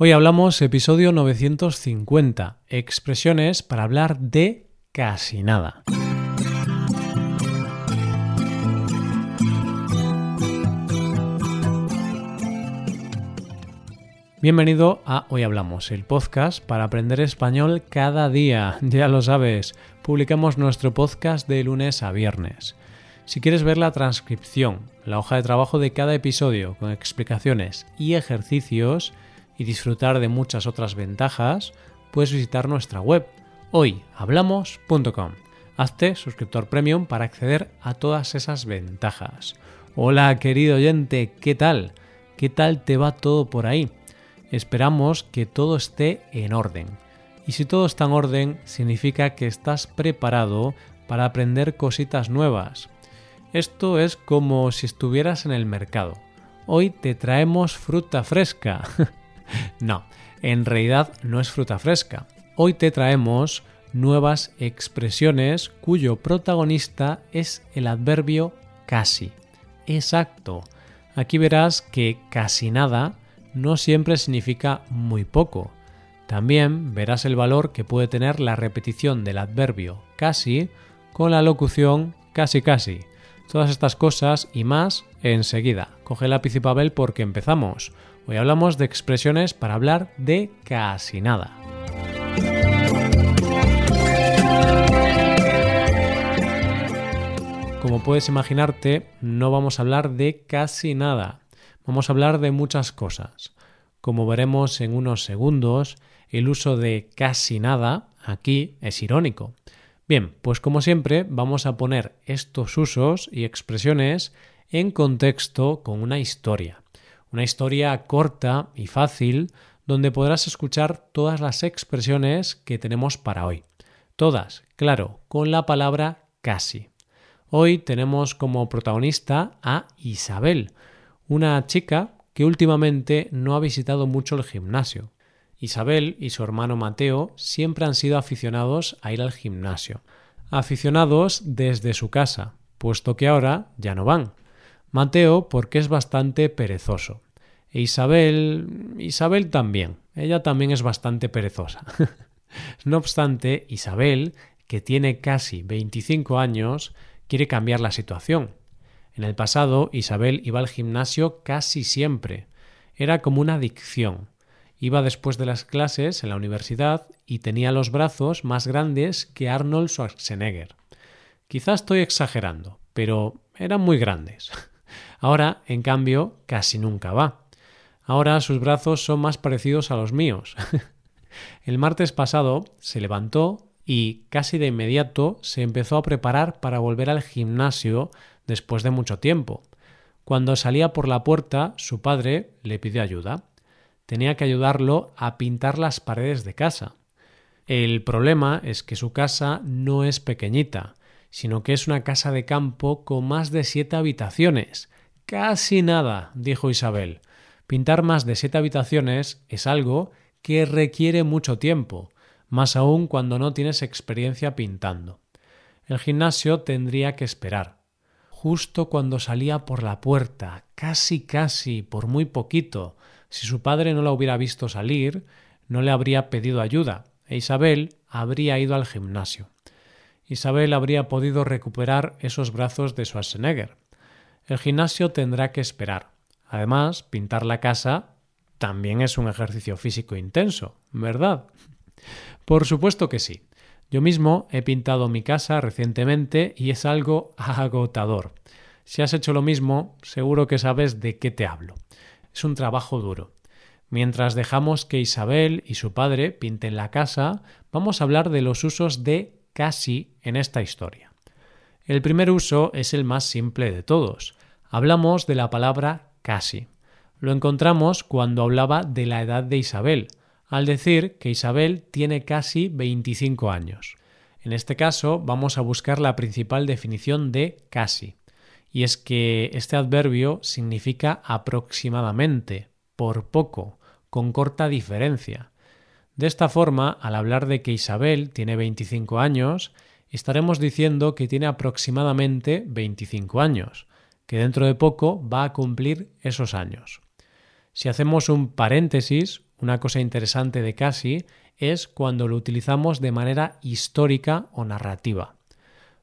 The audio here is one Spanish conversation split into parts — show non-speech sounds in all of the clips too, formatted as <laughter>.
Hoy hablamos episodio 950, expresiones para hablar de casi nada. Bienvenido a Hoy Hablamos, el podcast para aprender español cada día. <laughs> Ya lo sabes, publicamos nuestro podcast de lunes a viernes. Si quieres ver la transcripción, la hoja de trabajo de cada episodio con explicaciones y ejercicios, y disfrutar de muchas otras ventajas, puedes visitar nuestra web hoyhablamos.com. Hazte suscriptor premium para acceder a todas esas ventajas. Hola querido oyente, ¿qué tal? ¿Qué tal te va todo por ahí? Esperamos que todo esté en orden. Y si todo está en orden, significa que estás preparado para aprender cositas nuevas. Esto es como si estuvieras en el mercado. Hoy te traemos fruta fresca. <laughs> no, en realidad no es fruta fresca. Hoy te traemos nuevas expresiones cuyo protagonista es el adverbio casi. Exacto. Aquí verás que casi nada no siempre significa muy poco. También verás el valor que puede tener la repetición del adverbio casi con la locución casi casi. Todas estas cosas y más enseguida. Coge lápiz y papel porque empezamos. Hoy hablamos de expresiones para hablar de casi nada. Como puedes imaginarte, no vamos a hablar de casi nada. Vamos a hablar de muchas cosas. Como veremos en unos segundos, el uso de casi nada aquí es irónico. Bien, pues como siempre vamos a poner estos usos y expresiones en contexto con una historia. Una historia corta y fácil donde podrás escuchar todas las expresiones que tenemos para hoy. Todas, claro, con la palabra casi. Hoy tenemos como protagonista a Isabel, una chica que últimamente no ha visitado mucho el gimnasio. Isabel y su hermano Mateo siempre han sido aficionados a ir al gimnasio. Aficionados desde su casa, puesto que ahora ya no van. Mateo porque es bastante perezoso. E Isabel. Isabel también. Ella también es bastante perezosa. <laughs> no obstante, Isabel, que tiene casi 25 años, quiere cambiar la situación. En el pasado, Isabel iba al gimnasio casi siempre. Era como una adicción. Iba después de las clases en la universidad y tenía los brazos más grandes que Arnold Schwarzenegger. Quizás estoy exagerando, pero eran muy grandes. <laughs> Ahora, en cambio, casi nunca va. Ahora sus brazos son más parecidos a los míos. <laughs> El martes pasado se levantó y casi de inmediato se empezó a preparar para volver al gimnasio después de mucho tiempo. Cuando salía por la puerta, su padre le pidió ayuda. Tenía que ayudarlo a pintar las paredes de casa. El problema es que su casa no es pequeñita, sino que es una casa de campo con más de siete habitaciones, Casi nada, dijo Isabel. Pintar más de siete habitaciones es algo que requiere mucho tiempo, más aún cuando no tienes experiencia pintando. El gimnasio tendría que esperar. Justo cuando salía por la puerta, casi casi, por muy poquito, si su padre no la hubiera visto salir, no le habría pedido ayuda, e Isabel habría ido al gimnasio. Isabel habría podido recuperar esos brazos de Schwarzenegger. El gimnasio tendrá que esperar. Además, pintar la casa también es un ejercicio físico intenso, ¿verdad? Por supuesto que sí. Yo mismo he pintado mi casa recientemente y es algo agotador. Si has hecho lo mismo, seguro que sabes de qué te hablo. Es un trabajo duro. Mientras dejamos que Isabel y su padre pinten la casa, vamos a hablar de los usos de casi en esta historia. El primer uso es el más simple de todos hablamos de la palabra casi. Lo encontramos cuando hablaba de la edad de Isabel, al decir que Isabel tiene casi 25 años. En este caso vamos a buscar la principal definición de casi, y es que este adverbio significa aproximadamente, por poco, con corta diferencia. De esta forma, al hablar de que Isabel tiene 25 años, estaremos diciendo que tiene aproximadamente 25 años, que dentro de poco va a cumplir esos años. Si hacemos un paréntesis, una cosa interesante de casi es cuando lo utilizamos de manera histórica o narrativa.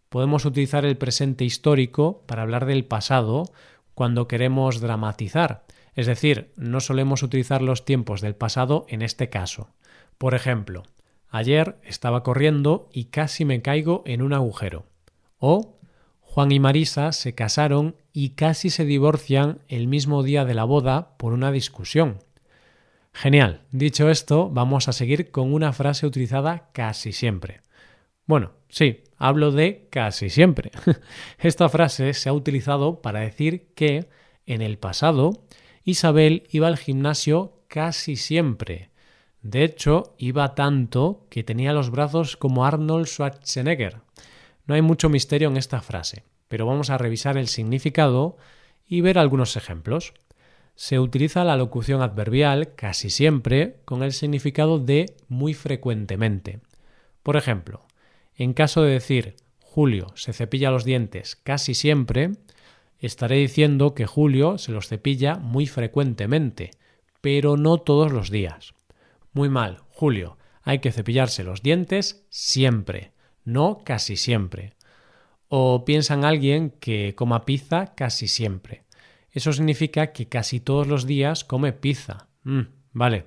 Podemos utilizar el presente histórico para hablar del pasado cuando queremos dramatizar, es decir, no solemos utilizar los tiempos del pasado en este caso. Por ejemplo, ayer estaba corriendo y casi me caigo en un agujero. O Juan y Marisa se casaron y casi se divorcian el mismo día de la boda por una discusión. Genial. Dicho esto, vamos a seguir con una frase utilizada casi siempre. Bueno, sí, hablo de casi siempre. <laughs> Esta frase se ha utilizado para decir que, en el pasado, Isabel iba al gimnasio casi siempre. De hecho, iba tanto que tenía los brazos como Arnold Schwarzenegger. No hay mucho misterio en esta frase, pero vamos a revisar el significado y ver algunos ejemplos se utiliza la locución adverbial casi siempre con el significado de muy frecuentemente. Por ejemplo, en caso de decir Julio se cepilla los dientes casi siempre, estaré diciendo que Julio se los cepilla muy frecuentemente, pero no todos los días. Muy mal, Julio, hay que cepillarse los dientes siempre, no casi siempre. O piensan alguien que coma pizza casi siempre. Eso significa que casi todos los días come pizza. Mm, vale.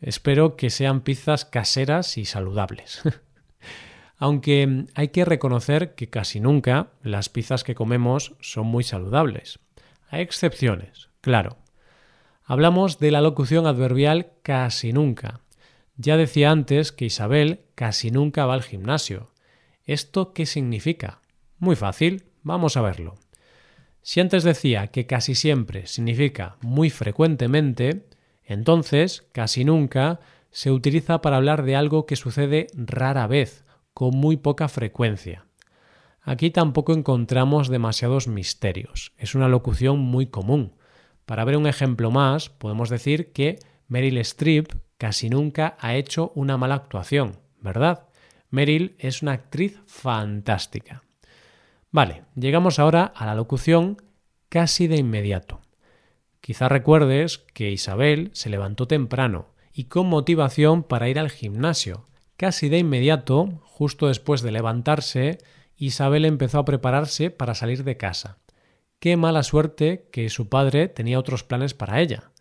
Espero que sean pizzas caseras y saludables. <laughs> Aunque hay que reconocer que casi nunca las pizzas que comemos son muy saludables. Hay excepciones, claro. Hablamos de la locución adverbial casi nunca. Ya decía antes que Isabel casi nunca va al gimnasio. ¿Esto qué significa? Muy fácil, vamos a verlo. Si antes decía que casi siempre significa muy frecuentemente, entonces casi nunca se utiliza para hablar de algo que sucede rara vez, con muy poca frecuencia. Aquí tampoco encontramos demasiados misterios, es una locución muy común. Para ver un ejemplo más, podemos decir que Meryl Streep casi nunca ha hecho una mala actuación, ¿verdad? Meryl es una actriz fantástica. Vale, llegamos ahora a la locución casi de inmediato. Quizá recuerdes que Isabel se levantó temprano y con motivación para ir al gimnasio. Casi de inmediato, justo después de levantarse, Isabel empezó a prepararse para salir de casa. Qué mala suerte que su padre tenía otros planes para ella.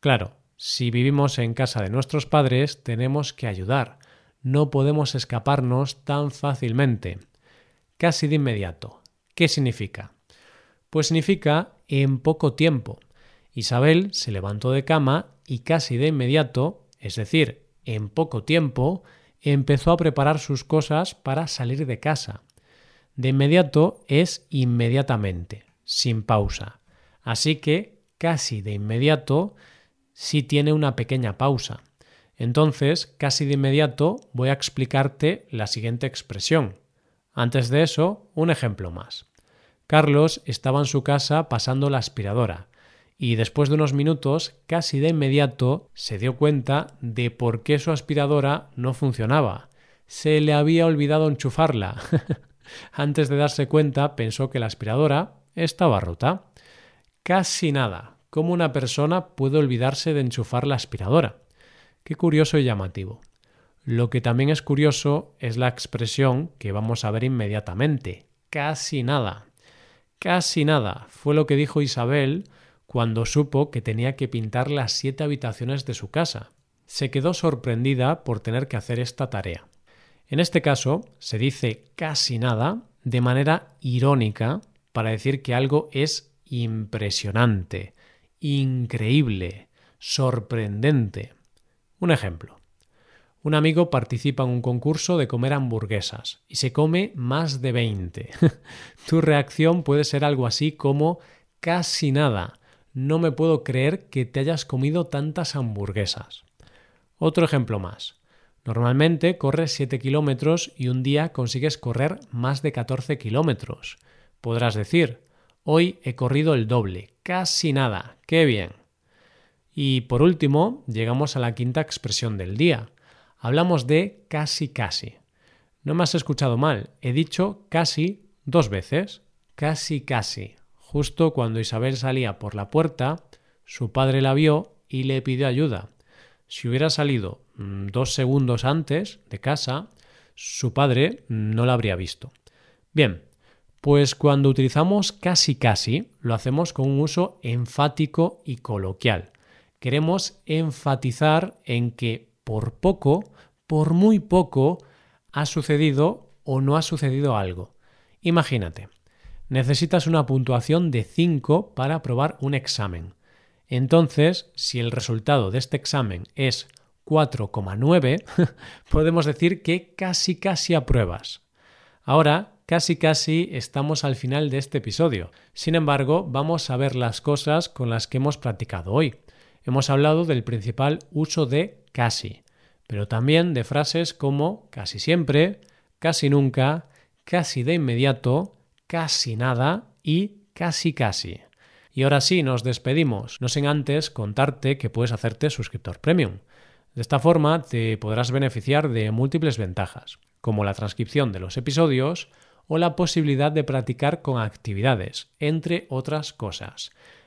Claro, si vivimos en casa de nuestros padres, tenemos que ayudar. No podemos escaparnos tan fácilmente casi de inmediato. ¿Qué significa? Pues significa en poco tiempo. Isabel se levantó de cama y casi de inmediato, es decir, en poco tiempo, empezó a preparar sus cosas para salir de casa. De inmediato es inmediatamente, sin pausa. Así que casi de inmediato sí tiene una pequeña pausa. Entonces, casi de inmediato voy a explicarte la siguiente expresión. Antes de eso, un ejemplo más. Carlos estaba en su casa pasando la aspiradora y después de unos minutos, casi de inmediato, se dio cuenta de por qué su aspiradora no funcionaba. Se le había olvidado enchufarla. <laughs> Antes de darse cuenta, pensó que la aspiradora estaba rota. Casi nada. ¿Cómo una persona puede olvidarse de enchufar la aspiradora? Qué curioso y llamativo. Lo que también es curioso es la expresión que vamos a ver inmediatamente. Casi nada. Casi nada fue lo que dijo Isabel cuando supo que tenía que pintar las siete habitaciones de su casa. Se quedó sorprendida por tener que hacer esta tarea. En este caso, se dice casi nada de manera irónica para decir que algo es impresionante, increíble, sorprendente. Un ejemplo. Un amigo participa en un concurso de comer hamburguesas y se come más de 20. <laughs> tu reacción puede ser algo así como casi nada. No me puedo creer que te hayas comido tantas hamburguesas. Otro ejemplo más. Normalmente corres 7 kilómetros y un día consigues correr más de 14 kilómetros. Podrás decir, hoy he corrido el doble, casi nada, qué bien. Y por último, llegamos a la quinta expresión del día hablamos de casi casi. No me has escuchado mal, he dicho casi dos veces. Casi casi. Justo cuando Isabel salía por la puerta, su padre la vio y le pidió ayuda. si hubiera salido mm, dos segundos antes de casa, su padre no la habría visto. Bien, pues cuando utilizamos casi casi, lo hacemos con un uso enfático y coloquial. Queremos enfatizar en que por poco, por muy poco, ha sucedido o no ha sucedido algo. Imagínate, necesitas una puntuación de 5 para aprobar un examen. Entonces, si el resultado de este examen es 4,9, <laughs> podemos decir que casi casi apruebas. Ahora, casi casi estamos al final de este episodio. Sin embargo, vamos a ver las cosas con las que hemos practicado hoy. Hemos hablado del principal uso de casi, pero también de frases como casi siempre, casi nunca, casi de inmediato, casi nada y casi casi. Y ahora sí, nos despedimos, no sin antes contarte que puedes hacerte suscriptor premium. De esta forma te podrás beneficiar de múltiples ventajas, como la transcripción de los episodios o la posibilidad de practicar con actividades, entre otras cosas.